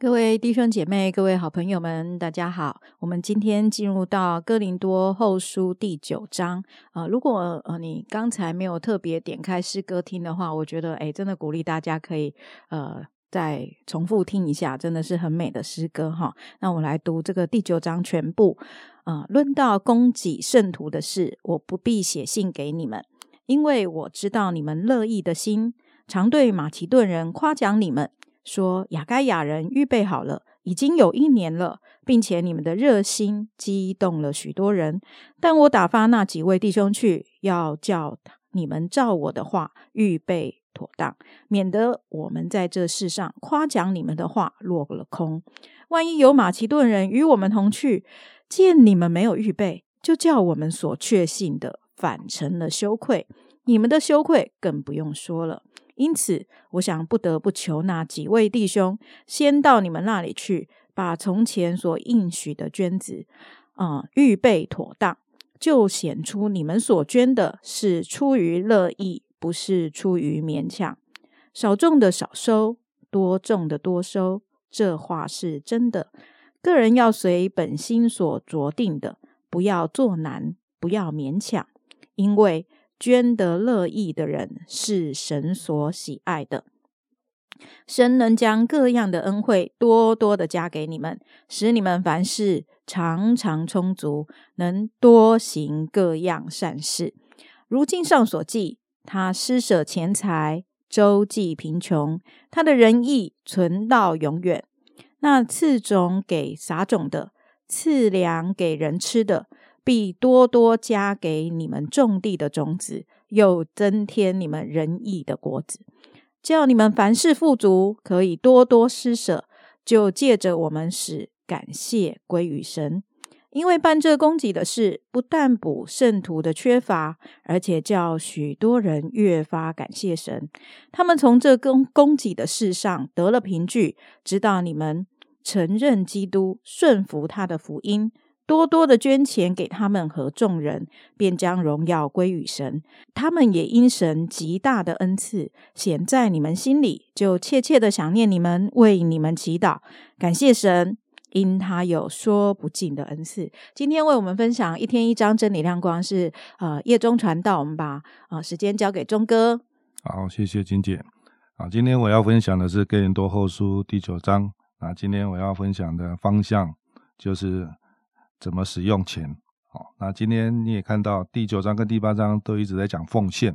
各位弟兄姐妹、各位好朋友们，大家好！我们今天进入到哥林多后书第九章啊。如果呃你刚才没有特别点开诗歌听的话，我觉得哎，真的鼓励大家可以呃再重复听一下，真的是很美的诗歌哈。那我来读这个第九章全部啊。论到供给圣徒的事，我不必写信给你们，因为我知道你们乐意的心，常对马其顿人夸奖你们。说雅该亚人预备好了，已经有一年了，并且你们的热心激动了许多人。但我打发那几位弟兄去，要叫你们照我的话预备妥当，免得我们在这世上夸奖你们的话落了空。万一有马其顿人与我们同去，见你们没有预备，就叫我们所确信的反成了羞愧。你们的羞愧更不用说了。因此，我想不得不求那几位弟兄先到你们那里去，把从前所应许的捐子啊预备妥当，就显出你们所捐的是出于乐意，不是出于勉强。少种的少收，多种的多收，这话是真的。个人要随本心所着定的，不要做难，不要勉强，因为。捐得乐意的人是神所喜爱的，神能将各样的恩惠多多的加给你们，使你们凡事常常充足，能多行各样善事。如经上所记，他施舍钱财，周济贫穷，他的仁义存到永远。那赐种给撒种的，赐粮给人吃的。必多多加给你们种地的种子，又增添你们仁义的果子，叫你们凡事富足，可以多多施舍。就借着我们使感谢归于神，因为办这供给的事，不但补圣徒的缺乏，而且叫许多人越发感谢神。他们从这供供给的事上得了凭据，知道你们承认基督，顺服他的福音。多多的捐钱给他们和众人，便将荣耀归于神。他们也因神极大的恩赐显在你们心里，就切切的想念你们，为你们祈祷，感谢神，因他有说不尽的恩赐。今天为我们分享一天一章真理亮光，是呃夜中传道。我们把啊时间交给钟哥。好，谢谢金姐。啊，今天我要分享的是哥林多后书第九章。啊，今天我要分享的方向就是。怎么使用钱？好，那今天你也看到第九章跟第八章都一直在讲奉献。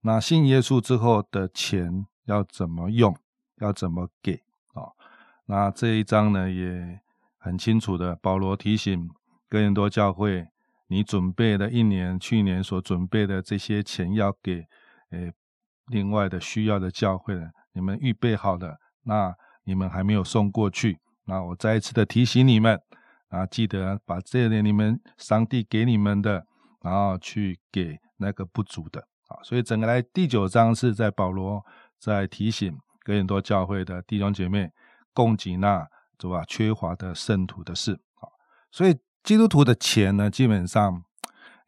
那信耶稣之后的钱要怎么用？要怎么给？啊，那这一章呢也很清楚的，保罗提醒哥林多教会，你准备的一年、去年所准备的这些钱要给诶另外的需要的教会的，你们预备好了，那你们还没有送过去，那我再一次的提醒你们。啊，记得把这点你们上帝给你们的，然后去给那个不足的啊。所以整个来第九章是在保罗在提醒哥林多教会的弟兄姐妹，供给那是吧缺乏的圣徒的事啊。所以基督徒的钱呢，基本上，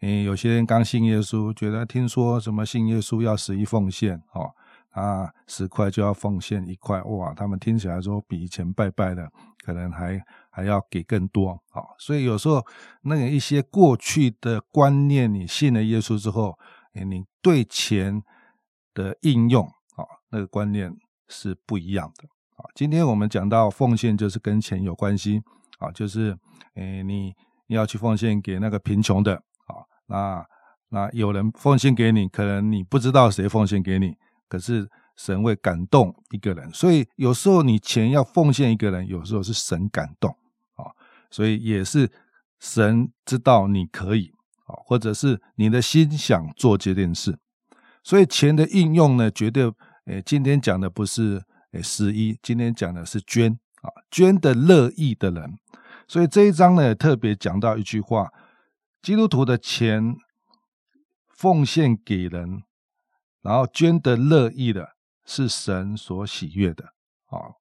嗯，有些人刚信耶稣，觉得听说什么信耶稣要十一奉献哦，啊，十块就要奉献一块，哇，他们听起来说比以前拜拜的可能还。还要给更多啊，所以有时候那个一些过去的观念，你信了耶稣之后，你对钱的应用啊，那个观念是不一样的啊。今天我们讲到奉献，就是跟钱有关系啊，就是诶，你你要去奉献给那个贫穷的啊，那那有人奉献给你，可能你不知道谁奉献给你，可是。神会感动一个人，所以有时候你钱要奉献一个人，有时候是神感动，所以也是神知道你可以啊，或者是你的心想做这件事，所以钱的应用呢，绝对诶，今天讲的不是诶十一，今天讲的是捐啊，捐的乐意的人，所以这一章呢特别讲到一句话：基督徒的钱奉献给人，然后捐的乐意的。是神所喜悦的啊！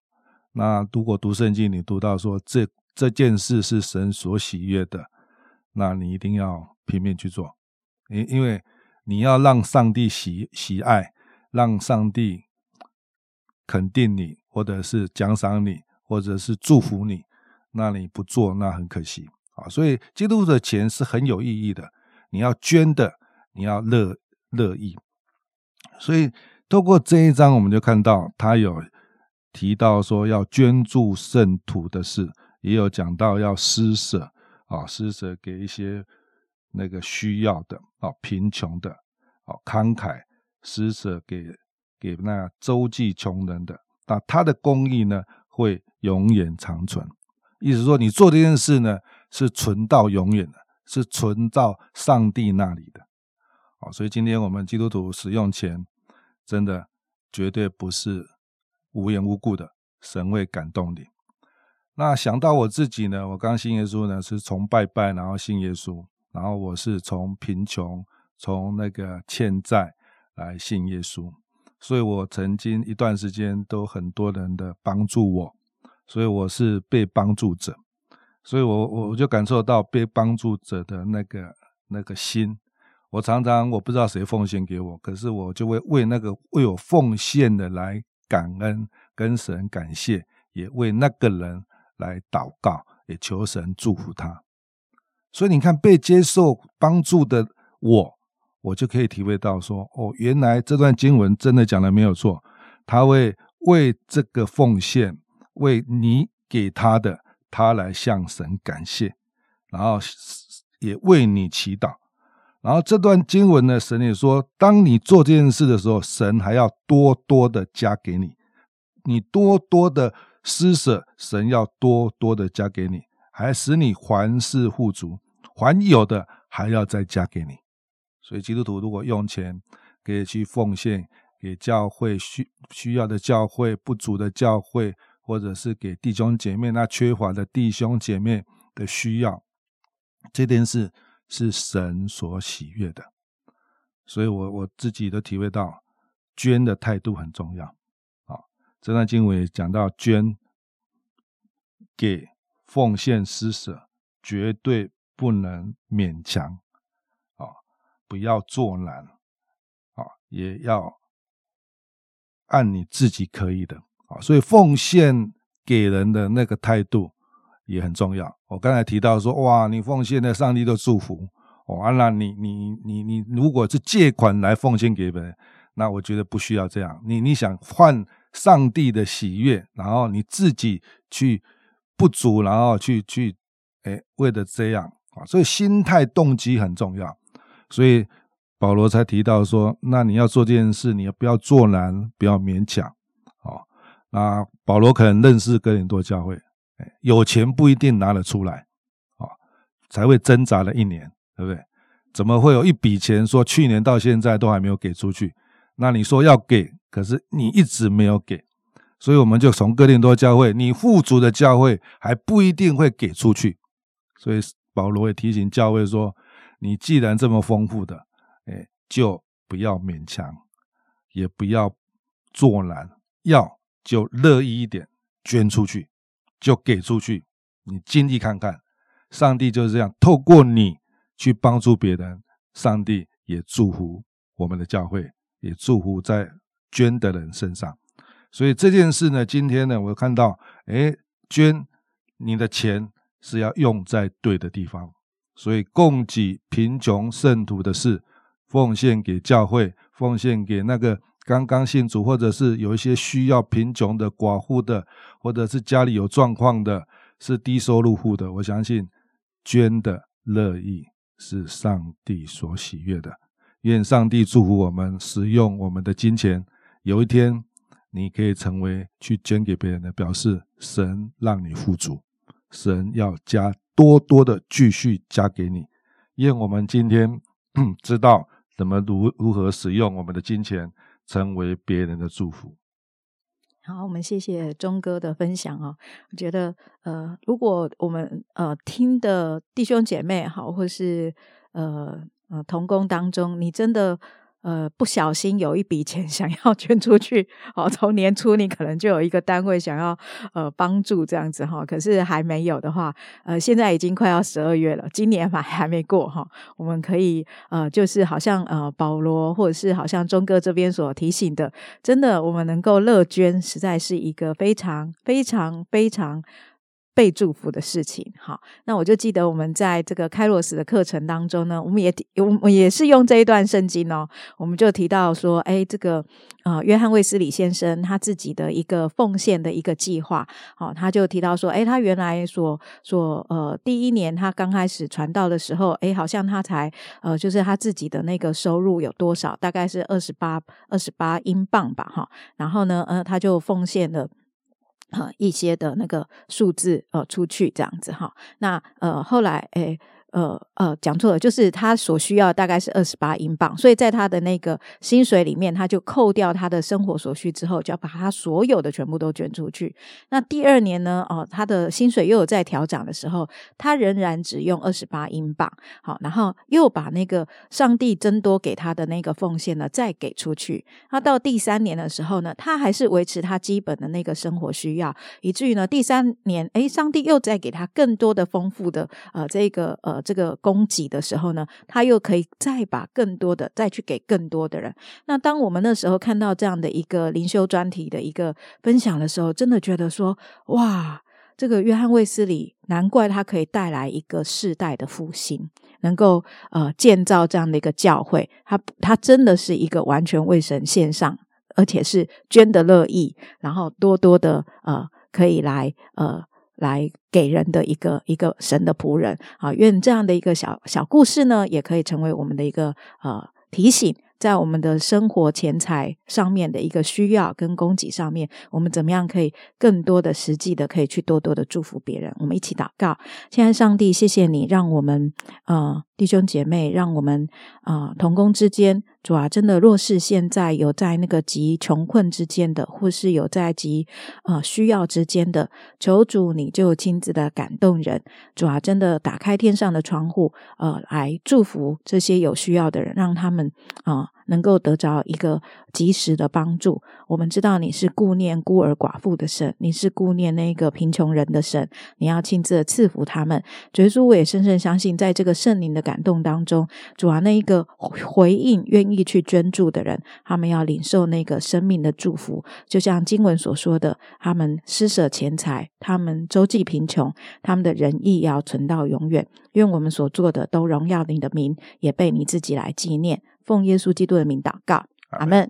那如果读圣经，你读到说这这件事是神所喜悦的，那你一定要拼命去做，因因为你要让上帝喜喜爱，让上帝肯定你，或者是奖赏你，或者是祝福你，那你不做，那很可惜啊。所以基督的钱是很有意义的，你要捐的，你要乐乐意。所以透过这一章，我们就看到他有提到说要捐助圣徒的事，也有讲到要施舍啊，施舍给一些那个需要的啊，贫穷的啊，慷慨施舍给给那周济穷人的。那他的公益呢，会永远长存。意思说，你做这件事呢，是存到永远的，是存到上帝那里的。好，所以今天我们基督徒使用钱，真的绝对不是无缘无故的，神会感动你。那想到我自己呢，我刚信耶稣呢，是从拜拜然后信耶稣，然后我是从贫穷、从那个欠债来信耶稣。所以我曾经一段时间都很多人的帮助我，所以我是被帮助者，所以我我我就感受到被帮助者的那个那个心。我常常我不知道谁奉献给我，可是我就会为那个为我奉献的来感恩，跟神感谢，也为那个人来祷告，也求神祝福他。所以你看，被接受帮助的我。我就可以体会到说，哦，原来这段经文真的讲的没有错，他会为这个奉献，为你给他的，他来向神感谢，然后也为你祈祷。然后这段经文呢，神也说，当你做这件事的时候，神还要多多的加给你，你多多的施舍，神要多多的加给你，还使你还是富足，还有的还要再加给你。所以基督徒如果用钱，可以去奉献给教会需需要的教会不足的教会，或者是给弟兄姐妹那缺乏的弟兄姐妹的需要，这件事是神所喜悦的。所以我我自己都体会到，捐的态度很重要。这段经文讲到捐给奉献施舍，绝对不能勉强啊。不要做难，啊，也要按你自己可以的，啊，所以奉献给人的那个态度也很重要。我刚才提到说，哇，你奉献的上帝的祝福，哦，那你你你你如果是借款来奉献给别人，那我觉得不需要这样。你你想换上帝的喜悦，然后你自己去不足，然后去去，哎，为了这样啊，所以心态动机很重要。所以保罗才提到说：“那你要做这件事，你不要做难，不要勉强。”哦，那保罗可能认识哥林多教会，有钱不一定拿得出来，哦，才会挣扎了一年，对不对？怎么会有一笔钱说去年到现在都还没有给出去？那你说要给，可是你一直没有给，所以我们就从哥林多教会，你富足的教会还不一定会给出去。所以保罗也提醒教会说。你既然这么丰富的，哎，就不要勉强，也不要做难，要就乐意一点，捐出去，就给出去。你经历看看，上帝就是这样，透过你去帮助别人，上帝也祝福我们的教会，也祝福在捐的人身上。所以这件事呢，今天呢，我看到，哎，捐你的钱是要用在对的地方。所以，供给贫穷圣徒的事，奉献给教会，奉献给那个刚刚信主，或者是有一些需要贫穷的寡妇的，或者是家里有状况的，是低收入户的。我相信捐的乐意是上帝所喜悦的。愿上帝祝福我们使用我们的金钱。有一天，你可以成为去捐给别人的，表示神让你富足，神要加。多多的继续加给你，愿我们今天 知道怎么如如何使用我们的金钱，成为别人的祝福。好，我们谢谢钟哥的分享哦。我觉得，呃，如果我们呃听的弟兄姐妹好，或是呃呃同工当中，你真的呃，不小心有一笔钱 想要捐出去，哦，从年初你可能就有一个单位想要呃帮助这样子哈，可是还没有的话，呃，现在已经快要十二月了，今年还还没过哈，我们可以呃，就是好像呃保罗或者是好像钟哥这边所提醒的，真的我们能够乐捐，实在是一个非常非常非常。被祝福的事情，好，那我就记得我们在这个开罗斯的课程当中呢，我们也我们也是用这一段圣经哦，我们就提到说，哎，这个呃，约翰卫斯理先生他自己的一个奉献的一个计划，好，他就提到说，哎，他原来所所呃第一年他刚开始传道的时候，哎，好像他才呃就是他自己的那个收入有多少，大概是二十八二十八英镑吧，哈，然后呢，呃，他就奉献了。啊，一些的那个数字呃出去这样子哈，那呃后来诶。呃呃，讲错了，就是他所需要大概是二十八英镑，所以在他的那个薪水里面，他就扣掉他的生活所需之后，就要把他所有的全部都捐出去。那第二年呢，哦，他的薪水又有在调涨的时候，他仍然只用二十八英镑，好，然后又把那个上帝增多给他的那个奉献呢，再给出去。那到第三年的时候呢，他还是维持他基本的那个生活需要，以至于呢，第三年，诶，上帝又再给他更多的丰富的呃这个呃。这个供给的时候呢，他又可以再把更多的再去给更多的人。那当我们那时候看到这样的一个灵修专题的一个分享的时候，真的觉得说，哇，这个约翰卫斯理难怪他可以带来一个世代的复兴，能够呃建造这样的一个教会。他他真的是一个完全为神献上，而且是捐的乐意，然后多多的呃可以来呃。来给人的一个一个神的仆人啊，愿这样的一个小小故事呢，也可以成为我们的一个呃提醒。在我们的生活钱财上面的一个需要跟供给上面，我们怎么样可以更多的实际的可以去多多的祝福别人？我们一起祷告，亲爱上帝，谢谢你，让我们呃弟兄姐妹，让我们啊同工之间，主啊，真的若是现在有在那个极穷困之间的，或是有在极啊需要之间的，求主你就亲自的感动人，主啊，真的打开天上的窗户，呃，来祝福这些有需要的人，让他们啊。能够得着一个及时的帮助。我们知道你是顾念孤儿寡妇的神，你是顾念那个贫穷人的神，你要亲自的赐福他们。主耶稣，我也深深相信，在这个圣灵的感动当中，主啊，那一个回应愿意去捐助的人，他们要领受那个生命的祝福。就像经文所说的，他们施舍钱财，他们周济贫穷，他们的仁义要存到永远。愿我们所做的都荣耀你的名，也被你自己来纪念。奉耶稣基督的名祷告，阿门。